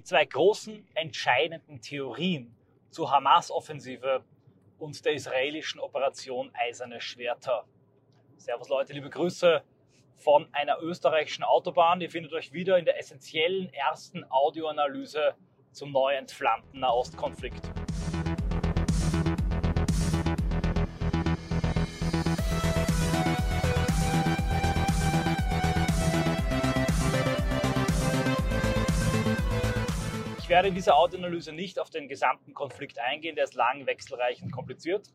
die zwei großen entscheidenden Theorien zur Hamas-Offensive und der israelischen Operation Eiserne Schwerter. Servus Leute, liebe Grüße von einer österreichischen Autobahn. Ihr findet euch wieder in der essentiellen ersten Audioanalyse zum neu entflammten Nahostkonflikt. Werde in dieser Audioanalyse nicht auf den gesamten Konflikt eingehen, der ist lang, wechselreich und kompliziert.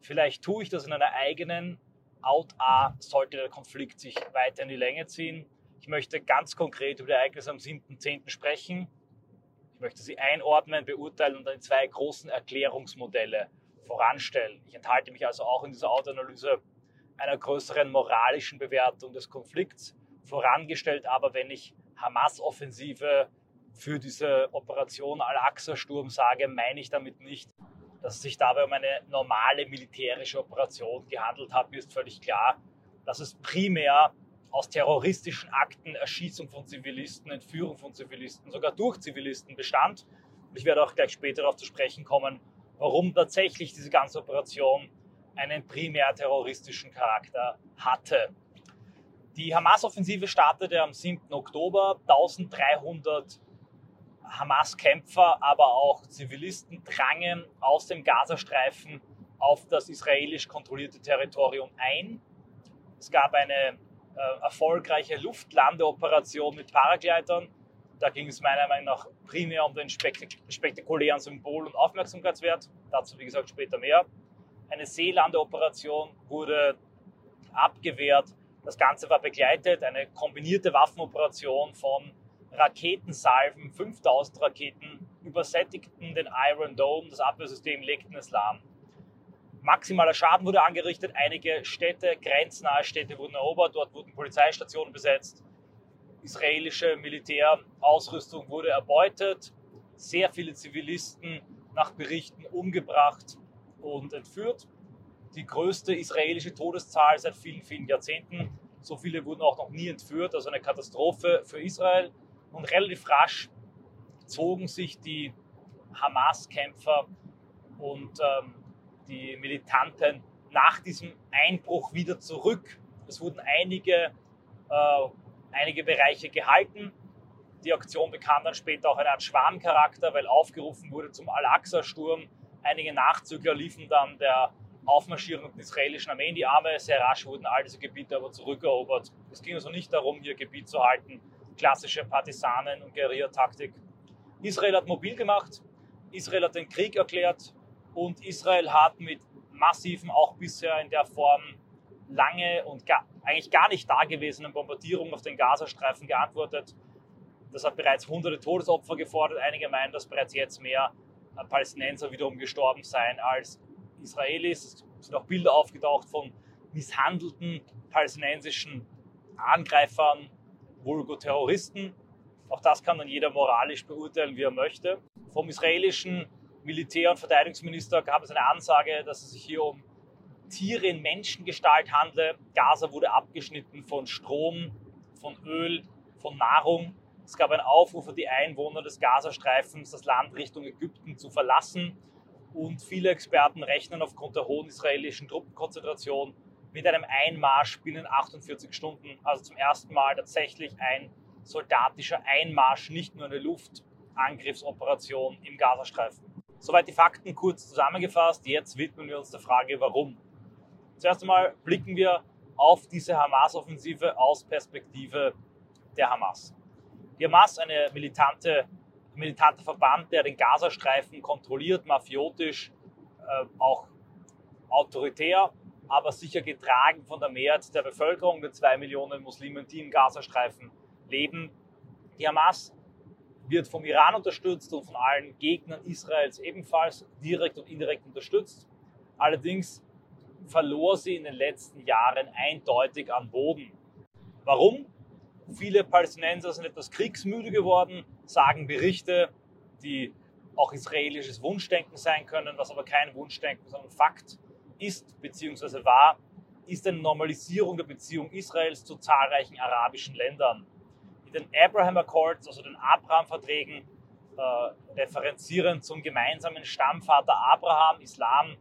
Vielleicht tue ich das in einer eigenen Out A, sollte der Konflikt sich weiter in die Länge ziehen. Ich möchte ganz konkret über die Ereignisse am 7.10. sprechen. Ich möchte sie einordnen, beurteilen und dann zwei großen Erklärungsmodelle voranstellen. Ich enthalte mich also auch in dieser Audioanalyse einer größeren moralischen Bewertung des Konflikts. Vorangestellt aber, wenn ich Hamas-Offensive für diese Operation Al-Aqsa-Sturm sage, meine ich damit nicht, dass es sich dabei um eine normale militärische Operation gehandelt hat. Mir ist völlig klar, dass es primär aus terroristischen Akten, Erschießung von Zivilisten, Entführung von Zivilisten, sogar durch Zivilisten bestand. Ich werde auch gleich später darauf zu sprechen kommen, warum tatsächlich diese ganze Operation einen primär terroristischen Charakter hatte. Die Hamas-Offensive startete am 7. Oktober. 1300 Hamas-Kämpfer, aber auch Zivilisten drangen aus dem Gazastreifen auf das israelisch kontrollierte Territorium ein. Es gab eine äh, erfolgreiche Luftlandeoperation mit Paragleitern. Da ging es meiner Meinung nach primär um den spektak spektakulären Symbol- und Aufmerksamkeitswert. Dazu, wie gesagt, später mehr. Eine Seelandeoperation wurde abgewehrt. Das Ganze war begleitet, eine kombinierte Waffenoperation von Raketensalven, 5000 Raketen, übersättigten den Iron Dome, das Abwehrsystem legten es lahm. Maximaler Schaden wurde angerichtet, einige Städte, grenznahe Städte wurden erobert, dort wurden Polizeistationen besetzt, israelische Militärausrüstung wurde erbeutet, sehr viele Zivilisten nach Berichten umgebracht und entführt. Die größte israelische Todeszahl seit vielen, vielen Jahrzehnten. So viele wurden auch noch nie entführt, also eine Katastrophe für Israel. Und relativ rasch zogen sich die Hamas-Kämpfer und ähm, die Militanten nach diesem Einbruch wieder zurück. Es wurden einige, äh, einige Bereiche gehalten. Die Aktion bekam dann später auch eine Art Schwarmcharakter, weil aufgerufen wurde zum Al-Aqsa-Sturm. Einige Nachzügler liefen dann der aufmarschierenden israelischen Armee in die Arme. Sehr rasch wurden all diese Gebiete aber zurückerobert. Es ging also nicht darum, hier Gebiet zu halten, klassische Partisanen- und Guerillataktik. Israel hat mobil gemacht, Israel hat den Krieg erklärt und Israel hat mit massiven, auch bisher in der Form lange und gar, eigentlich gar nicht dagewesenen Bombardierungen auf den Gazastreifen geantwortet. Das hat bereits hunderte Todesopfer gefordert. Einige meinen, dass bereits jetzt mehr Palästinenser wiederum gestorben seien als Israelis. Es sind auch Bilder aufgetaucht von misshandelten palästinensischen Angreifern, Vulgo-Terroristen. Auch das kann dann jeder moralisch beurteilen, wie er möchte. Vom israelischen Militär- und Verteidigungsminister gab es eine Ansage, dass es sich hier um Tiere in Menschengestalt handle. Gaza wurde abgeschnitten von Strom, von Öl, von Nahrung. Es gab einen Aufruf für die Einwohner des Gazastreifens, das Land Richtung Ägypten zu verlassen. Und viele Experten rechnen aufgrund der hohen israelischen Truppenkonzentration mit einem Einmarsch binnen 48 Stunden, also zum ersten Mal tatsächlich ein soldatischer Einmarsch, nicht nur eine Luftangriffsoperation im Gazastreifen. Soweit die Fakten kurz zusammengefasst. Jetzt widmen wir uns der Frage, warum. Zuerst einmal blicken wir auf diese Hamas-Offensive aus Perspektive der Hamas. Die Hamas, eine militante, militanter Verband, der den Gazastreifen kontrolliert, mafiotisch, äh, auch autoritär, aber sicher getragen von der Mehrheit der Bevölkerung, der zwei Millionen Muslimen, die im Gazastreifen leben. Die Hamas wird vom Iran unterstützt und von allen Gegnern Israels ebenfalls direkt und indirekt unterstützt. Allerdings verlor sie in den letzten Jahren eindeutig an Boden. Warum? Viele Palästinenser sind etwas kriegsmüde geworden, sagen Berichte, die auch israelisches Wunschdenken sein können, was aber kein Wunschdenken, sondern Fakt ist bzw. war, ist eine Normalisierung der Beziehung Israels zu zahlreichen arabischen Ländern. In den Abraham Accords, also den Abraham-Verträgen, äh, referenzieren zum gemeinsamen Stammvater Abraham. Islam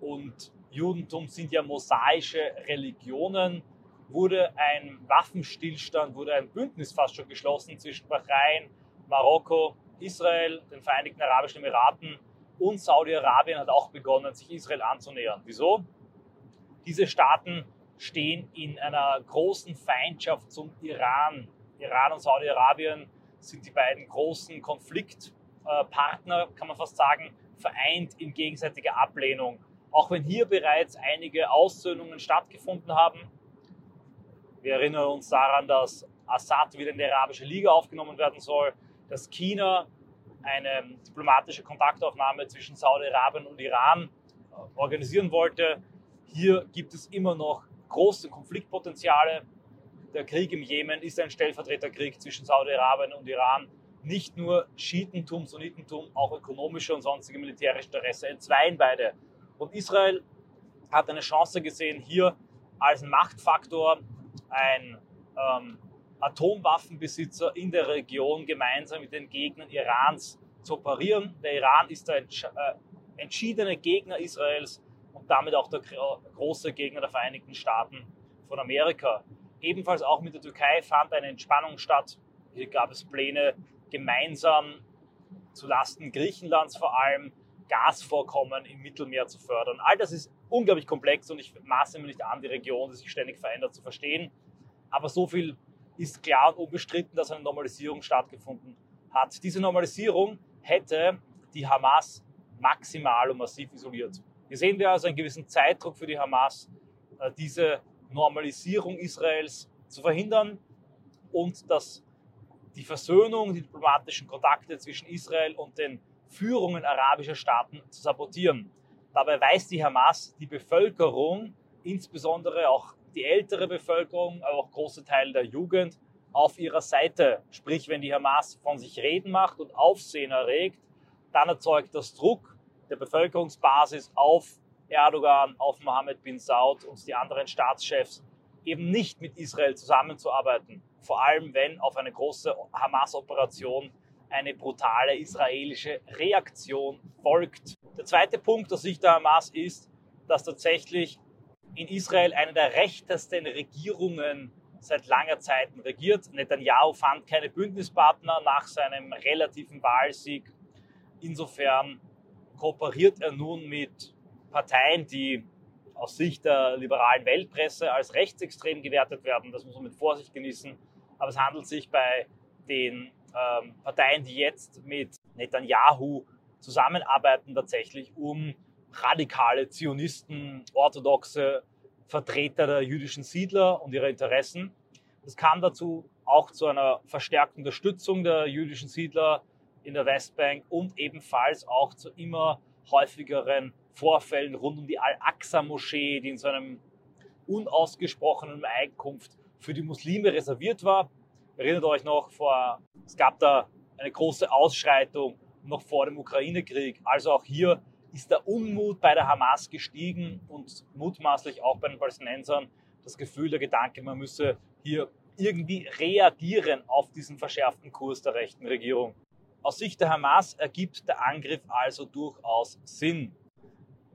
und Judentum sind ja mosaische Religionen. Wurde ein Waffenstillstand, wurde ein Bündnis fast schon geschlossen zwischen Bahrain, Marokko, Israel, den Vereinigten Arabischen Emiraten und Saudi-Arabien hat auch begonnen, sich Israel anzunähern. Wieso? Diese Staaten stehen in einer großen Feindschaft zum Iran. Iran und Saudi-Arabien sind die beiden großen Konfliktpartner, kann man fast sagen, vereint in gegenseitiger Ablehnung. Auch wenn hier bereits einige Aussöhnungen stattgefunden haben. Wir erinnern uns daran, dass Assad wieder in die Arabische Liga aufgenommen werden soll, dass China eine diplomatische Kontaktaufnahme zwischen Saudi-Arabien und Iran organisieren wollte. Hier gibt es immer noch große Konfliktpotenziale. Der Krieg im Jemen ist ein Stellvertreterkrieg zwischen Saudi-Arabien und Iran. Nicht nur Schiitentum, Sunnitentum, auch ökonomische und sonstige militärische Interesse entzweien beide. Und Israel hat eine Chance gesehen, hier als Machtfaktor ein ähm, Atomwaffenbesitzer in der Region gemeinsam mit den Gegnern Irans zu operieren. Der Iran ist der äh, entschiedene Gegner Israels und damit auch der große Gegner der Vereinigten Staaten von Amerika. Ebenfalls auch mit der Türkei fand eine Entspannung statt. Hier gab es Pläne, gemeinsam zulasten Griechenlands vor allem Gasvorkommen im Mittelmeer zu fördern. All das ist unglaublich komplex und ich maße mir nicht an, die Region, die sich ständig verändert, zu verstehen. Aber so viel ist klar und unbestritten, dass eine Normalisierung stattgefunden hat. Diese Normalisierung hätte die Hamas maximal und massiv isoliert. Hier sehen wir also einen gewissen Zeitdruck für die Hamas, äh, diese Normalisierung Israels zu verhindern und dass die Versöhnung, die diplomatischen Kontakte zwischen Israel und den Führungen arabischer Staaten zu sabotieren. Dabei weiß die Hamas die Bevölkerung, insbesondere auch die ältere Bevölkerung, aber auch große Teile der Jugend auf ihrer Seite. Sprich, wenn die Hamas von sich reden macht und Aufsehen erregt, dann erzeugt das Druck der Bevölkerungsbasis auf Erdogan, auf Mohammed bin Saud und die anderen Staatschefs, eben nicht mit Israel zusammenzuarbeiten. Vor allem, wenn auf eine große Hamas-Operation eine brutale israelische Reaktion folgt. Der zweite Punkt aus Sicht der Hamas ist, dass tatsächlich in Israel eine der rechtesten Regierungen seit langer Zeit regiert. Netanyahu fand keine Bündnispartner nach seinem relativen Wahlsieg. Insofern kooperiert er nun mit Parteien, die aus Sicht der liberalen Weltpresse als rechtsextrem gewertet werden. Das muss man mit Vorsicht genießen. Aber es handelt sich bei den ähm, Parteien, die jetzt mit Netanyahu zusammenarbeiten, tatsächlich um radikale Zionisten, orthodoxe Vertreter der jüdischen Siedler und ihrer Interessen. Das kam dazu auch zu einer verstärkten Unterstützung der jüdischen Siedler in der Westbank und ebenfalls auch zu immer häufigeren Vorfällen rund um die Al-Aqsa-Moschee, die in so einem unausgesprochenen Einkunft für die Muslime reserviert war. Erinnert euch noch, vor, es gab da eine große Ausschreitung noch vor dem Ukraine-Krieg. Also auch hier ist der Unmut bei der Hamas gestiegen und mutmaßlich auch bei den Palästinensern das Gefühl, der Gedanke, man müsse hier irgendwie reagieren auf diesen verschärften Kurs der rechten Regierung. Aus Sicht der Hamas ergibt der Angriff also durchaus Sinn.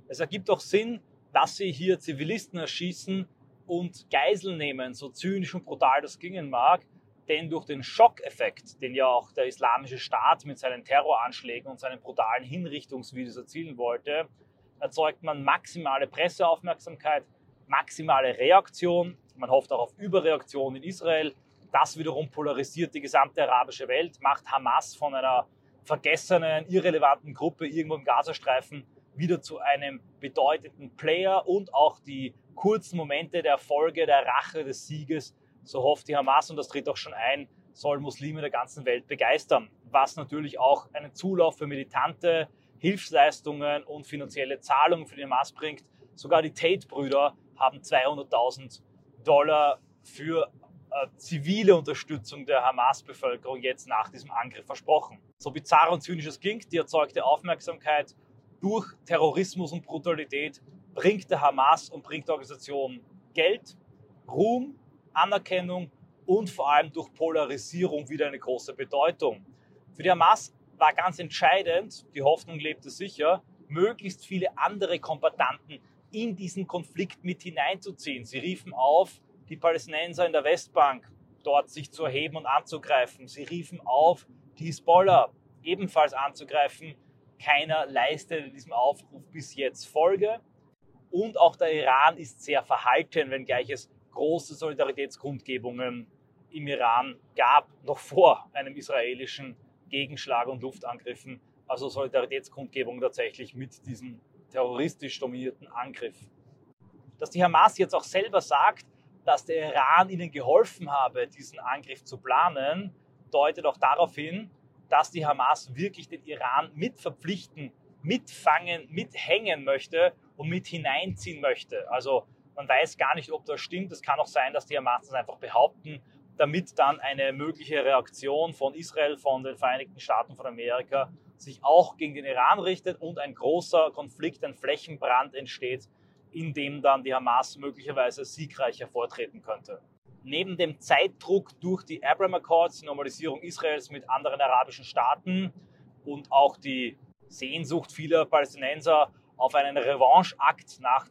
Es ergibt auch Sinn, dass sie hier Zivilisten erschießen und Geiseln nehmen, so zynisch und brutal das klingen mag, denn durch den Schockeffekt, den ja auch der Islamische Staat mit seinen Terroranschlägen und seinen brutalen Hinrichtungsvideos erzielen wollte, erzeugt man maximale Presseaufmerksamkeit, maximale Reaktion. Man hofft auch auf Überreaktion in Israel. Das wiederum polarisiert die gesamte arabische Welt, macht Hamas von einer vergessenen, irrelevanten Gruppe irgendwo im Gazastreifen wieder zu einem bedeutenden Player und auch die kurzen Momente der Erfolge, der Rache, des Sieges so hofft die Hamas, und das tritt auch schon ein, soll Muslime der ganzen Welt begeistern. Was natürlich auch einen Zulauf für militante Hilfsleistungen und finanzielle Zahlungen für die Hamas bringt. Sogar die Tate-Brüder haben 200.000 Dollar für äh, zivile Unterstützung der Hamas-Bevölkerung jetzt nach diesem Angriff versprochen. So bizarr und zynisch es klingt, die erzeugte Aufmerksamkeit durch Terrorismus und Brutalität bringt der Hamas und bringt der Organisation Geld, Ruhm Anerkennung und vor allem durch Polarisierung wieder eine große Bedeutung. Für die Hamas war ganz entscheidend, die Hoffnung lebte sicher, möglichst viele andere Kombatanten in diesen Konflikt mit hineinzuziehen. Sie riefen auf, die Palästinenser in der Westbank dort sich zu erheben und anzugreifen. Sie riefen auf, die Hisbollah ebenfalls anzugreifen. Keiner leistete diesem Aufruf bis jetzt Folge. Und auch der Iran ist sehr verhalten, wenngleich es große Solidaritätskundgebungen im Iran gab, noch vor einem israelischen Gegenschlag und Luftangriffen. Also Solidaritätskundgebung tatsächlich mit diesem terroristisch dominierten Angriff. Dass die Hamas jetzt auch selber sagt, dass der Iran ihnen geholfen habe, diesen Angriff zu planen, deutet auch darauf hin, dass die Hamas wirklich den Iran mit verpflichten, mitfangen, mithängen möchte und mit hineinziehen möchte. Also man weiß gar nicht, ob das stimmt. Es kann auch sein, dass die Hamas das einfach behaupten, damit dann eine mögliche Reaktion von Israel, von den Vereinigten Staaten von Amerika sich auch gegen den Iran richtet und ein großer Konflikt, ein Flächenbrand entsteht, in dem dann die Hamas möglicherweise siegreich hervortreten könnte. Neben dem Zeitdruck durch die Abraham Accords, die Normalisierung Israels mit anderen arabischen Staaten und auch die Sehnsucht vieler Palästinenser auf einen Revancheakt nach,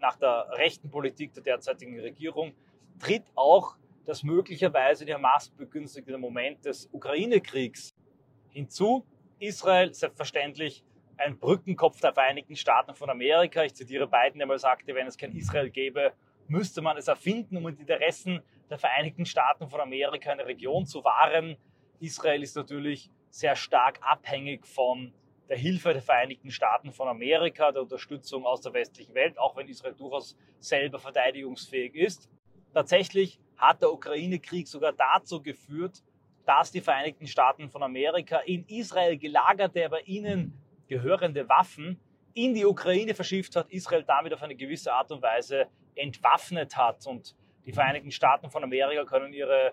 nach der rechten Politik der derzeitigen Regierung, tritt auch das möglicherweise die Hamas begünstigte Moment des Ukraine-Kriegs hinzu. Interesel selbstverständlich ein Brückenkopf der Vereinigten Staaten von Amerika. Ich zitiere Biden, der mal sagte, wenn es kein Israel gäbe, müsste man es erfinden, um die Interessen der Vereinigten Staaten von Amerika in der Region zu wahren. Israel ist natürlich sehr stark abhängig von der Hilfe der Vereinigten Staaten von Amerika, der Unterstützung aus der westlichen Welt, auch wenn Israel durchaus selber verteidigungsfähig ist. Tatsächlich hat der Ukraine-Krieg sogar dazu geführt, dass die Vereinigten Staaten von Amerika in Israel gelagerte, aber ihnen gehörende Waffen in die Ukraine verschifft hat, Israel damit auf eine gewisse Art und Weise entwaffnet hat. Und die Vereinigten Staaten von Amerika können ihre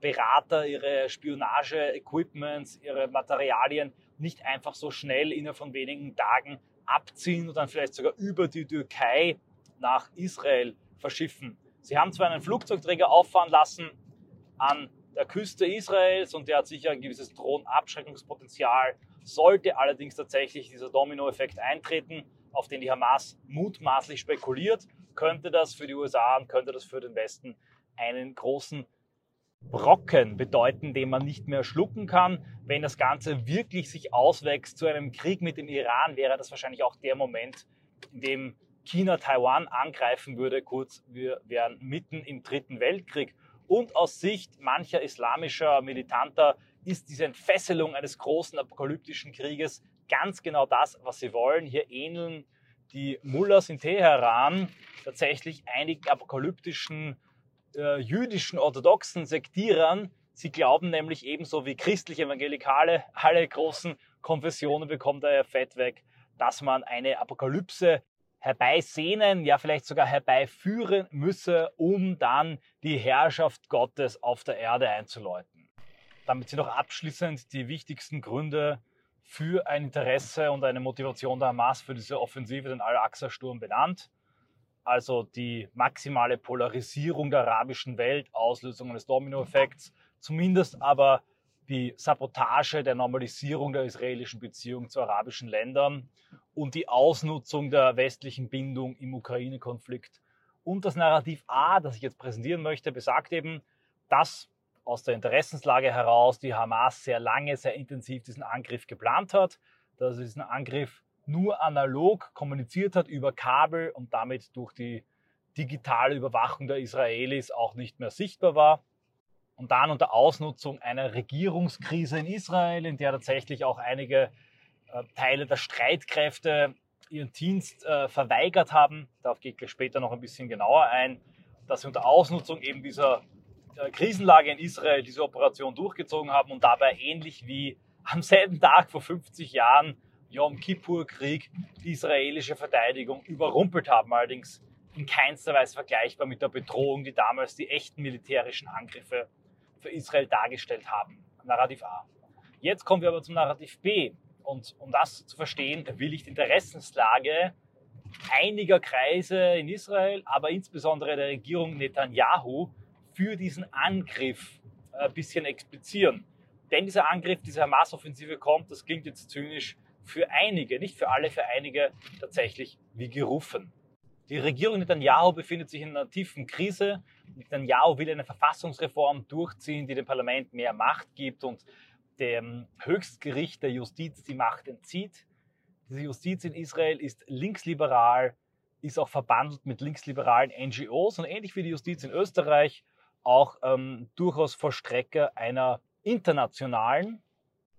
Berater, ihre Spionage-Equipments, ihre Materialien nicht einfach so schnell innerhalb von wenigen Tagen abziehen und dann vielleicht sogar über die Türkei nach Israel verschiffen. Sie haben zwar einen Flugzeugträger auffahren lassen an der Küste Israels und der hat sicher ein gewisses Drohnenabschreckungspotenzial. Sollte allerdings tatsächlich dieser Dominoeffekt eintreten, auf den die Hamas mutmaßlich spekuliert, könnte das für die USA und könnte das für den Westen einen großen Brocken bedeuten, den man nicht mehr schlucken kann. Wenn das Ganze wirklich sich auswächst zu einem Krieg mit dem Iran, wäre das wahrscheinlich auch der Moment, in dem China Taiwan angreifen würde. Kurz, wir wären mitten im Dritten Weltkrieg. Und aus Sicht mancher islamischer Militanter ist diese Entfesselung eines großen apokalyptischen Krieges ganz genau das, was sie wollen. Hier ähneln die Mullahs in Teheran tatsächlich einigen apokalyptischen äh, jüdischen orthodoxen Sektierern. Sie glauben nämlich ebenso wie christliche Evangelikale, alle großen Konfessionen bekommen daher fett weg, dass man eine Apokalypse herbeisehnen, ja vielleicht sogar herbeiführen müsse, um dann die Herrschaft Gottes auf der Erde einzuläuten. Damit sind auch abschließend die wichtigsten Gründe für ein Interesse und eine Motivation der Hamas für diese Offensive, den Al-Aqsa-Sturm benannt. Also die maximale Polarisierung der arabischen Welt, Auslösung eines Dominoeffekts, zumindest aber die Sabotage der Normalisierung der israelischen Beziehung zu arabischen Ländern und die Ausnutzung der westlichen Bindung im Ukraine-Konflikt. Und das Narrativ A, das ich jetzt präsentieren möchte, besagt eben, dass aus der Interessenslage heraus die Hamas sehr lange, sehr intensiv diesen Angriff geplant hat, dass sie diesen Angriff nur analog kommuniziert hat über Kabel und damit durch die digitale Überwachung der Israelis auch nicht mehr sichtbar war und dann unter Ausnutzung einer Regierungskrise in Israel, in der tatsächlich auch einige äh, Teile der Streitkräfte ihren Dienst äh, verweigert haben. Darauf gehe ich später noch ein bisschen genauer ein, dass sie unter Ausnutzung eben dieser äh, Krisenlage in Israel diese Operation durchgezogen haben und dabei ähnlich wie am selben Tag vor 50 Jahren Yom Kippur-Krieg die israelische Verteidigung überrumpelt haben. Allerdings in keinster Weise vergleichbar mit der Bedrohung, die damals die echten militärischen Angriffe für Israel dargestellt haben. Narrativ A. Jetzt kommen wir aber zum Narrativ B. Und um das zu verstehen, will ich die Interessenslage einiger Kreise in Israel, aber insbesondere der Regierung Netanyahu für diesen Angriff ein bisschen explizieren. Denn dieser Angriff, diese Hamas-Offensive kommt, das klingt jetzt zynisch, für einige, nicht für alle, für einige tatsächlich wie gerufen. Die Regierung Netanyahu befindet sich in einer tiefen Krise. Netanyahu will eine Verfassungsreform durchziehen, die dem Parlament mehr Macht gibt und dem Höchstgericht der Justiz die Macht entzieht. Diese Justiz in Israel ist linksliberal, ist auch verbandelt mit linksliberalen NGOs und ähnlich wie die Justiz in Österreich auch ähm, durchaus Vollstrecker einer internationalen,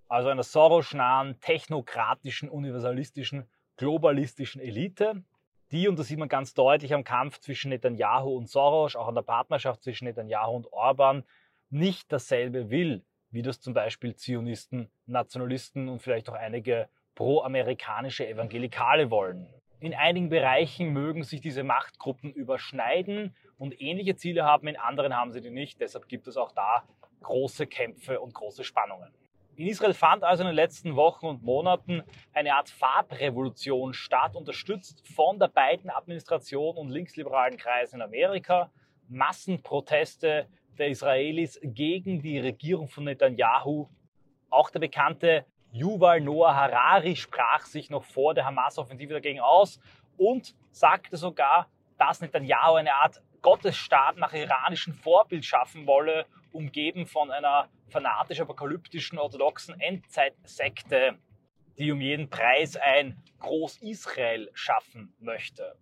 also einer Soros-nahen, technokratischen, universalistischen, globalistischen Elite, die, und das sieht man ganz deutlich am Kampf zwischen Netanyahu und Soros, auch an der Partnerschaft zwischen Netanyahu und Orban, nicht dasselbe will, wie das zum Beispiel Zionisten, Nationalisten und vielleicht auch einige pro-amerikanische Evangelikale wollen. In einigen Bereichen mögen sich diese Machtgruppen überschneiden und ähnliche Ziele haben, in anderen haben sie die nicht. Deshalb gibt es auch da große Kämpfe und große Spannungen. In Israel fand also in den letzten Wochen und Monaten eine Art Farbrevolution statt, unterstützt von der beiden Administration und linksliberalen Kreisen in Amerika. Massenproteste der Israelis gegen die Regierung von Netanyahu. Auch der bekannte Yuval Noah Harari sprach sich noch vor der Hamas-Offensive dagegen aus und sagte sogar, dass Netanyahu eine Art Gottesstaat nach iranischem Vorbild schaffen wolle, umgeben von einer fanatisch-apokalyptischen orthodoxen Endzeitsekte, die um jeden Preis ein Groß-Israel schaffen möchte.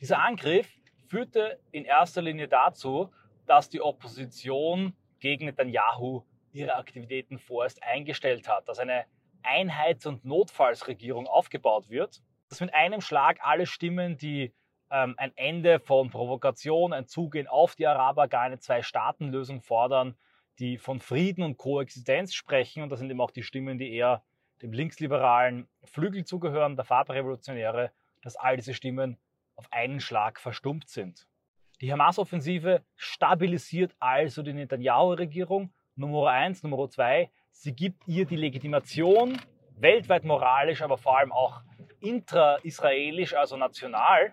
Dieser Angriff führte in erster Linie dazu, dass die Opposition gegen Netanyahu ihre Aktivitäten vorerst eingestellt hat, dass eine Einheits- und Notfallsregierung aufgebaut wird, dass mit einem Schlag alle Stimmen, die ähm, ein Ende von Provokation, ein Zugehen auf die Araber, gar eine Zwei-Staaten-Lösung fordern, die von Frieden und Koexistenz sprechen. Und das sind eben auch die Stimmen, die eher dem linksliberalen Flügel zugehören, der Farbrevolutionäre, dass all diese Stimmen auf einen Schlag verstummt sind. Die Hamas-Offensive stabilisiert also die Netanyahu-Regierung. Nummer eins, Nummer zwei, sie gibt ihr die Legitimation, weltweit moralisch, aber vor allem auch intra-israelisch, also national,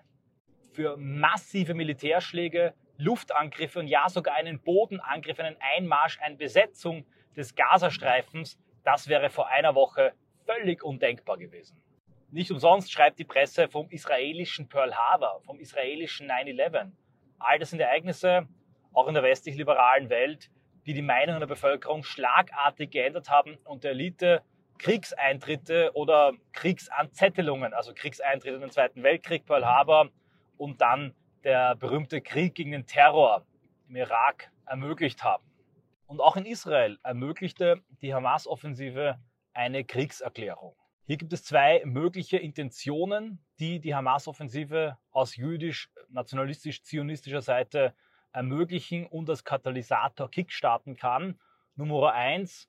für massive Militärschläge, Luftangriffe und ja sogar einen Bodenangriff, einen Einmarsch, eine Besetzung des Gazastreifens, das wäre vor einer Woche völlig undenkbar gewesen. Nicht umsonst schreibt die Presse vom israelischen Pearl Harbor, vom israelischen 9-11. All das sind Ereignisse, auch in der westlich-liberalen Welt, die die Meinung der Bevölkerung schlagartig geändert haben und der Elite Kriegseintritte oder Kriegsanzettelungen, also Kriegseintritte in den Zweiten Weltkrieg, Pearl Harbor, und dann der berühmte Krieg gegen den Terror im Irak ermöglicht haben. Und auch in Israel ermöglichte die Hamas-Offensive eine Kriegserklärung. Hier gibt es zwei mögliche Intentionen, die die Hamas-Offensive aus jüdisch-nationalistisch-zionistischer Seite ermöglichen und als Katalysator kickstarten kann. Nummer eins,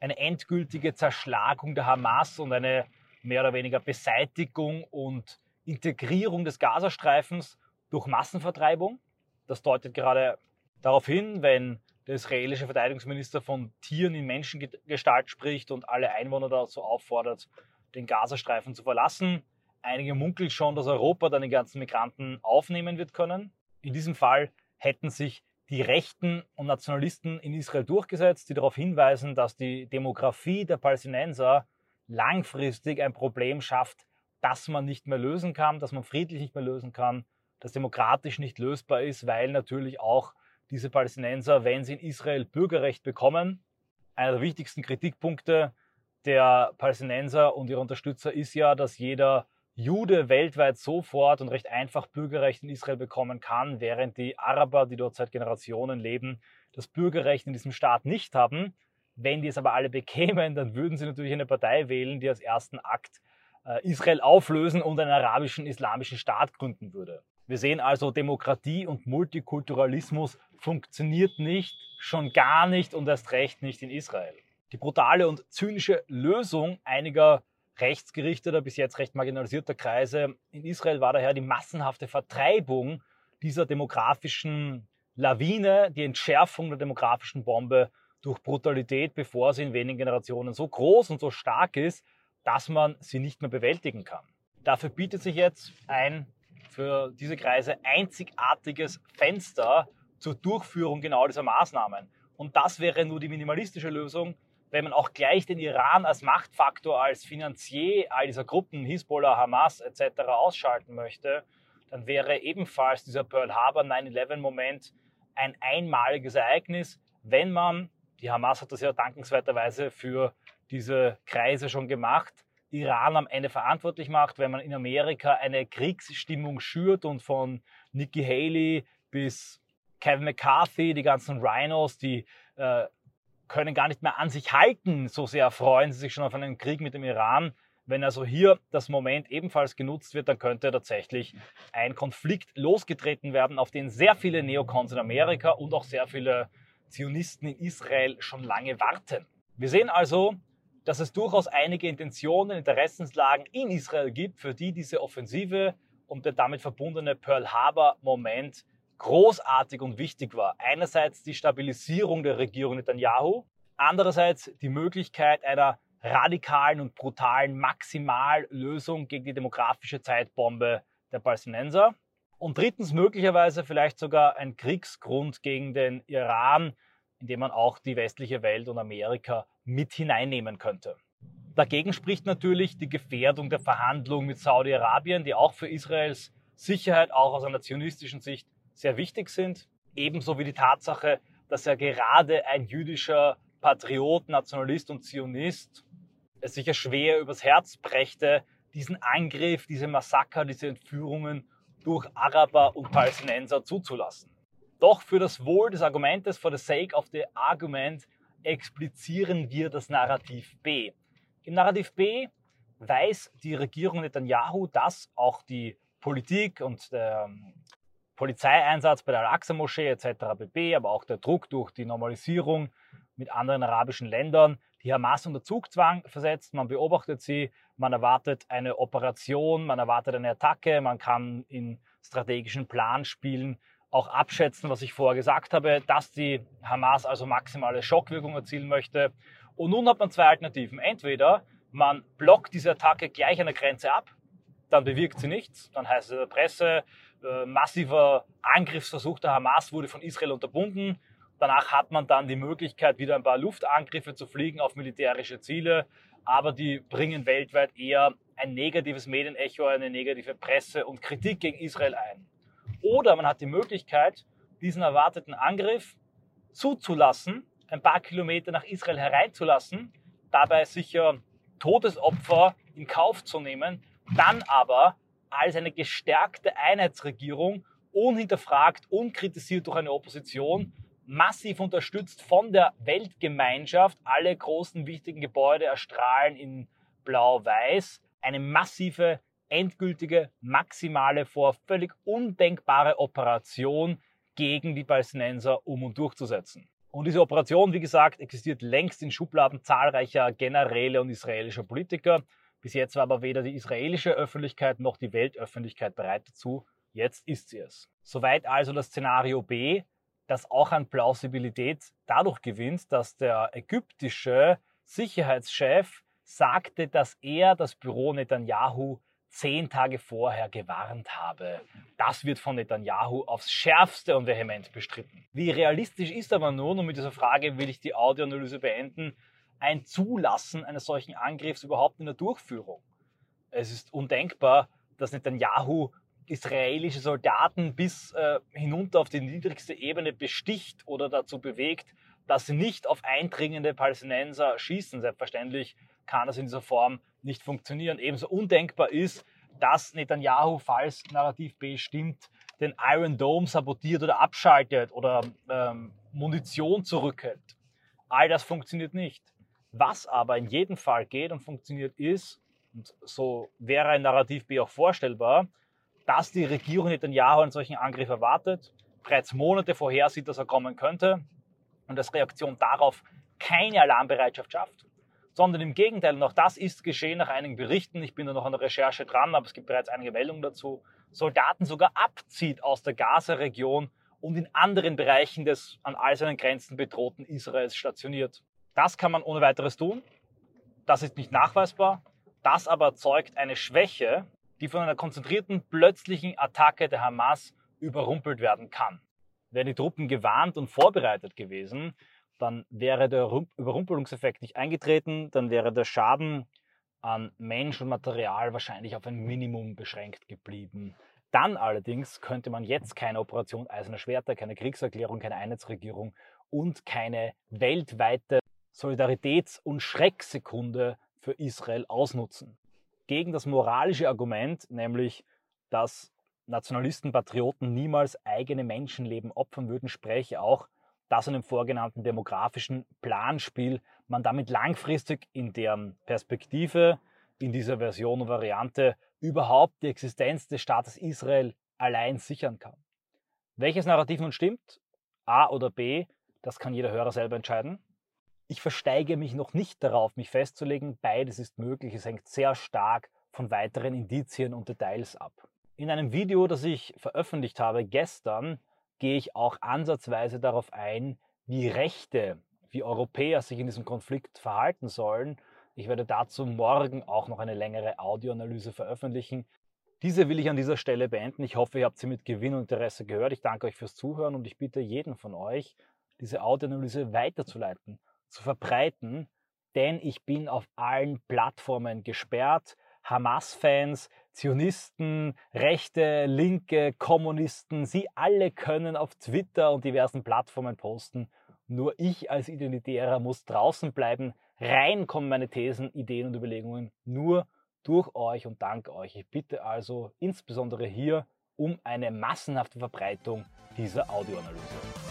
eine endgültige Zerschlagung der Hamas und eine mehr oder weniger Beseitigung und Integrierung des Gazastreifens durch Massenvertreibung. Das deutet gerade darauf hin, wenn der israelische Verteidigungsminister von Tieren in Menschengestalt spricht und alle Einwohner dazu auffordert, den Gazastreifen zu verlassen. Einige munkeln schon, dass Europa dann die ganzen Migranten aufnehmen wird können. In diesem Fall hätten sich die Rechten und Nationalisten in Israel durchgesetzt, die darauf hinweisen, dass die Demografie der Palästinenser langfristig ein Problem schafft, das man nicht mehr lösen kann, dass man friedlich nicht mehr lösen kann, das demokratisch nicht lösbar ist, weil natürlich auch diese Palästinenser, wenn sie in Israel Bürgerrecht bekommen, einer der wichtigsten Kritikpunkte der Palästinenser und ihrer Unterstützer ist ja, dass jeder Jude weltweit sofort und recht einfach Bürgerrecht in Israel bekommen kann, während die Araber, die dort seit Generationen leben, das Bürgerrecht in diesem Staat nicht haben. Wenn die es aber alle bekämen, dann würden sie natürlich eine Partei wählen, die als ersten Akt äh, Israel auflösen und einen arabischen islamischen Staat gründen würde. Wir sehen also, Demokratie und Multikulturalismus funktioniert nicht, schon gar nicht und erst recht nicht in Israel. Die brutale und zynische Lösung einiger rechtsgerichteter, bis jetzt recht marginalisierter Kreise in Israel war daher die massenhafte Vertreibung dieser demografischen Lawine, die Entschärfung der demografischen Bombe durch Brutalität, bevor sie in wenigen Generationen so groß und so stark ist, dass man sie nicht mehr bewältigen kann. Dafür bietet sich jetzt ein für diese Kreise einzigartiges Fenster zur Durchführung genau dieser Maßnahmen. Und das wäre nur die minimalistische Lösung, wenn man auch gleich den Iran als Machtfaktor, als Finanzier all dieser Gruppen, Hisbollah, Hamas etc. ausschalten möchte, dann wäre ebenfalls dieser Pearl Harbor 9-11-Moment ein einmaliges Ereignis, wenn man, die Hamas hat das ja dankenswerterweise für diese Kreise schon gemacht, Iran am Ende verantwortlich macht, wenn man in Amerika eine Kriegsstimmung schürt und von Nikki Haley bis Kevin McCarthy, die ganzen Rhinos, die äh, können gar nicht mehr an sich halten, so sehr freuen sie sich schon auf einen Krieg mit dem Iran. Wenn also hier das Moment ebenfalls genutzt wird, dann könnte tatsächlich ein Konflikt losgetreten werden, auf den sehr viele Neokons in Amerika und auch sehr viele Zionisten in Israel schon lange warten. Wir sehen also, dass es durchaus einige Intentionen, Interessenslagen in Israel gibt, für die diese Offensive und der damit verbundene Pearl Harbor-Moment großartig und wichtig war. Einerseits die Stabilisierung der Regierung Netanyahu, andererseits die Möglichkeit einer radikalen und brutalen Maximallösung gegen die demografische Zeitbombe der Palästinenser. Und drittens möglicherweise vielleicht sogar ein Kriegsgrund gegen den Iran, indem man auch die westliche Welt und Amerika mit hineinnehmen könnte. Dagegen spricht natürlich die Gefährdung der Verhandlungen mit Saudi-Arabien, die auch für Israels Sicherheit, auch aus einer zionistischen Sicht, sehr wichtig sind. Ebenso wie die Tatsache, dass ja gerade ein jüdischer Patriot, Nationalist und Zionist es sicher schwer übers Herz brächte, diesen Angriff, diese Massaker, diese Entführungen durch Araber und Palästinenser zuzulassen. Doch für das Wohl des Argumentes, for the sake of the argument, explizieren wir das Narrativ B. Im Narrativ B weiß die Regierung Netanyahu, dass auch die Politik und der ähm, Polizeieinsatz bei der Al-Aqsa-Moschee etc. pp., aber auch der Druck durch die Normalisierung mit anderen arabischen Ländern die Hamas unter Zugzwang versetzt. Man beobachtet sie, man erwartet eine Operation, man erwartet eine Attacke, man kann in strategischen Planspielen auch abschätzen, was ich vorher gesagt habe, dass die Hamas also maximale Schockwirkung erzielen möchte. Und nun hat man zwei Alternativen. Entweder man blockt diese Attacke gleich an der Grenze ab, dann bewirkt sie nichts, dann heißt es in der Presse, äh, massiver Angriffsversuch der Hamas wurde von Israel unterbunden. Danach hat man dann die Möglichkeit, wieder ein paar Luftangriffe zu fliegen auf militärische Ziele, aber die bringen weltweit eher ein negatives Medienecho, eine negative Presse und Kritik gegen Israel ein. Oder man hat die Möglichkeit, diesen erwarteten Angriff zuzulassen, ein paar Kilometer nach Israel hereinzulassen, dabei sicher Todesopfer in Kauf zu nehmen, dann aber als eine gestärkte Einheitsregierung, unhinterfragt, unkritisiert durch eine Opposition, massiv unterstützt von der Weltgemeinschaft. Alle großen wichtigen Gebäude erstrahlen in blau-weiß. Eine massive, endgültige, maximale, vor völlig undenkbare Operation gegen die Palästinenser um und durchzusetzen. Und diese Operation, wie gesagt, existiert längst in Schubladen zahlreicher Generäle und israelischer Politiker. Bis jetzt war aber weder die israelische Öffentlichkeit noch die Weltöffentlichkeit bereit dazu. Jetzt ist sie es. Soweit also das Szenario B, das auch an Plausibilität dadurch gewinnt, dass der ägyptische Sicherheitschef sagte, dass er das Büro Netanyahu zehn Tage vorher gewarnt habe. Das wird von Netanyahu aufs schärfste und vehement bestritten. Wie realistisch ist aber nun, und mit dieser Frage will ich die Audioanalyse beenden, ein Zulassen eines solchen Angriffs überhaupt in der Durchführung. Es ist undenkbar, dass Netanyahu israelische Soldaten bis äh, hinunter auf die niedrigste Ebene besticht oder dazu bewegt, dass sie nicht auf eindringende Palästinenser schießen. Selbstverständlich kann das in dieser Form nicht funktionieren. Ebenso undenkbar ist, dass Netanyahu, falls Narrativ B stimmt, den Iron Dome sabotiert oder abschaltet oder ähm, Munition zurückhält. All das funktioniert nicht. Was aber in jedem Fall geht und funktioniert ist, und so wäre ein Narrativ B auch vorstellbar, dass die Regierung Netanyahu einen solchen Angriff erwartet, bereits Monate vorher sieht, dass er kommen könnte und als Reaktion darauf keine Alarmbereitschaft schafft, sondern im Gegenteil, und auch das ist geschehen nach einigen Berichten, ich bin da noch an der Recherche dran, aber es gibt bereits einige Meldungen dazu, Soldaten sogar abzieht aus der Gaza-Region und in anderen Bereichen des an all seinen Grenzen bedrohten Israels stationiert. Das kann man ohne weiteres tun. Das ist nicht nachweisbar. Das aber zeugt eine Schwäche, die von einer konzentrierten, plötzlichen Attacke der Hamas überrumpelt werden kann. Wären die Truppen gewarnt und vorbereitet gewesen, dann wäre der Überrumpelungseffekt nicht eingetreten, dann wäre der Schaden an Mensch und Material wahrscheinlich auf ein Minimum beschränkt geblieben. Dann allerdings könnte man jetzt keine Operation Eiserner Schwerter, keine Kriegserklärung, keine Einheitsregierung und keine weltweite Solidaritäts- und Schrecksekunde für Israel ausnutzen. Gegen das moralische Argument, nämlich, dass Nationalisten, Patrioten niemals eigene Menschenleben opfern würden, spreche auch, dass in dem vorgenannten demografischen Planspiel man damit langfristig in deren Perspektive, in dieser Version und Variante überhaupt die Existenz des Staates Israel allein sichern kann. Welches Narrativ nun stimmt, A oder B, das kann jeder Hörer selber entscheiden. Ich versteige mich noch nicht darauf, mich festzulegen. Beides ist möglich. Es hängt sehr stark von weiteren Indizien und Details ab. In einem Video, das ich veröffentlicht habe gestern, gehe ich auch ansatzweise darauf ein, wie Rechte, wie Europäer sich in diesem Konflikt verhalten sollen. Ich werde dazu morgen auch noch eine längere Audioanalyse veröffentlichen. Diese will ich an dieser Stelle beenden. Ich hoffe, ihr habt sie mit Gewinn und Interesse gehört. Ich danke euch fürs Zuhören und ich bitte jeden von euch, diese Audioanalyse weiterzuleiten, zu verbreiten, denn ich bin auf allen Plattformen gesperrt. Hamas-Fans, Zionisten, Rechte, Linke, Kommunisten, sie alle können auf Twitter und diversen Plattformen posten. Nur ich als Identitärer muss draußen bleiben. Rein kommen meine Thesen, Ideen und Überlegungen nur durch euch und dank euch. Ich bitte also insbesondere hier um eine massenhafte Verbreitung dieser Audioanalyse.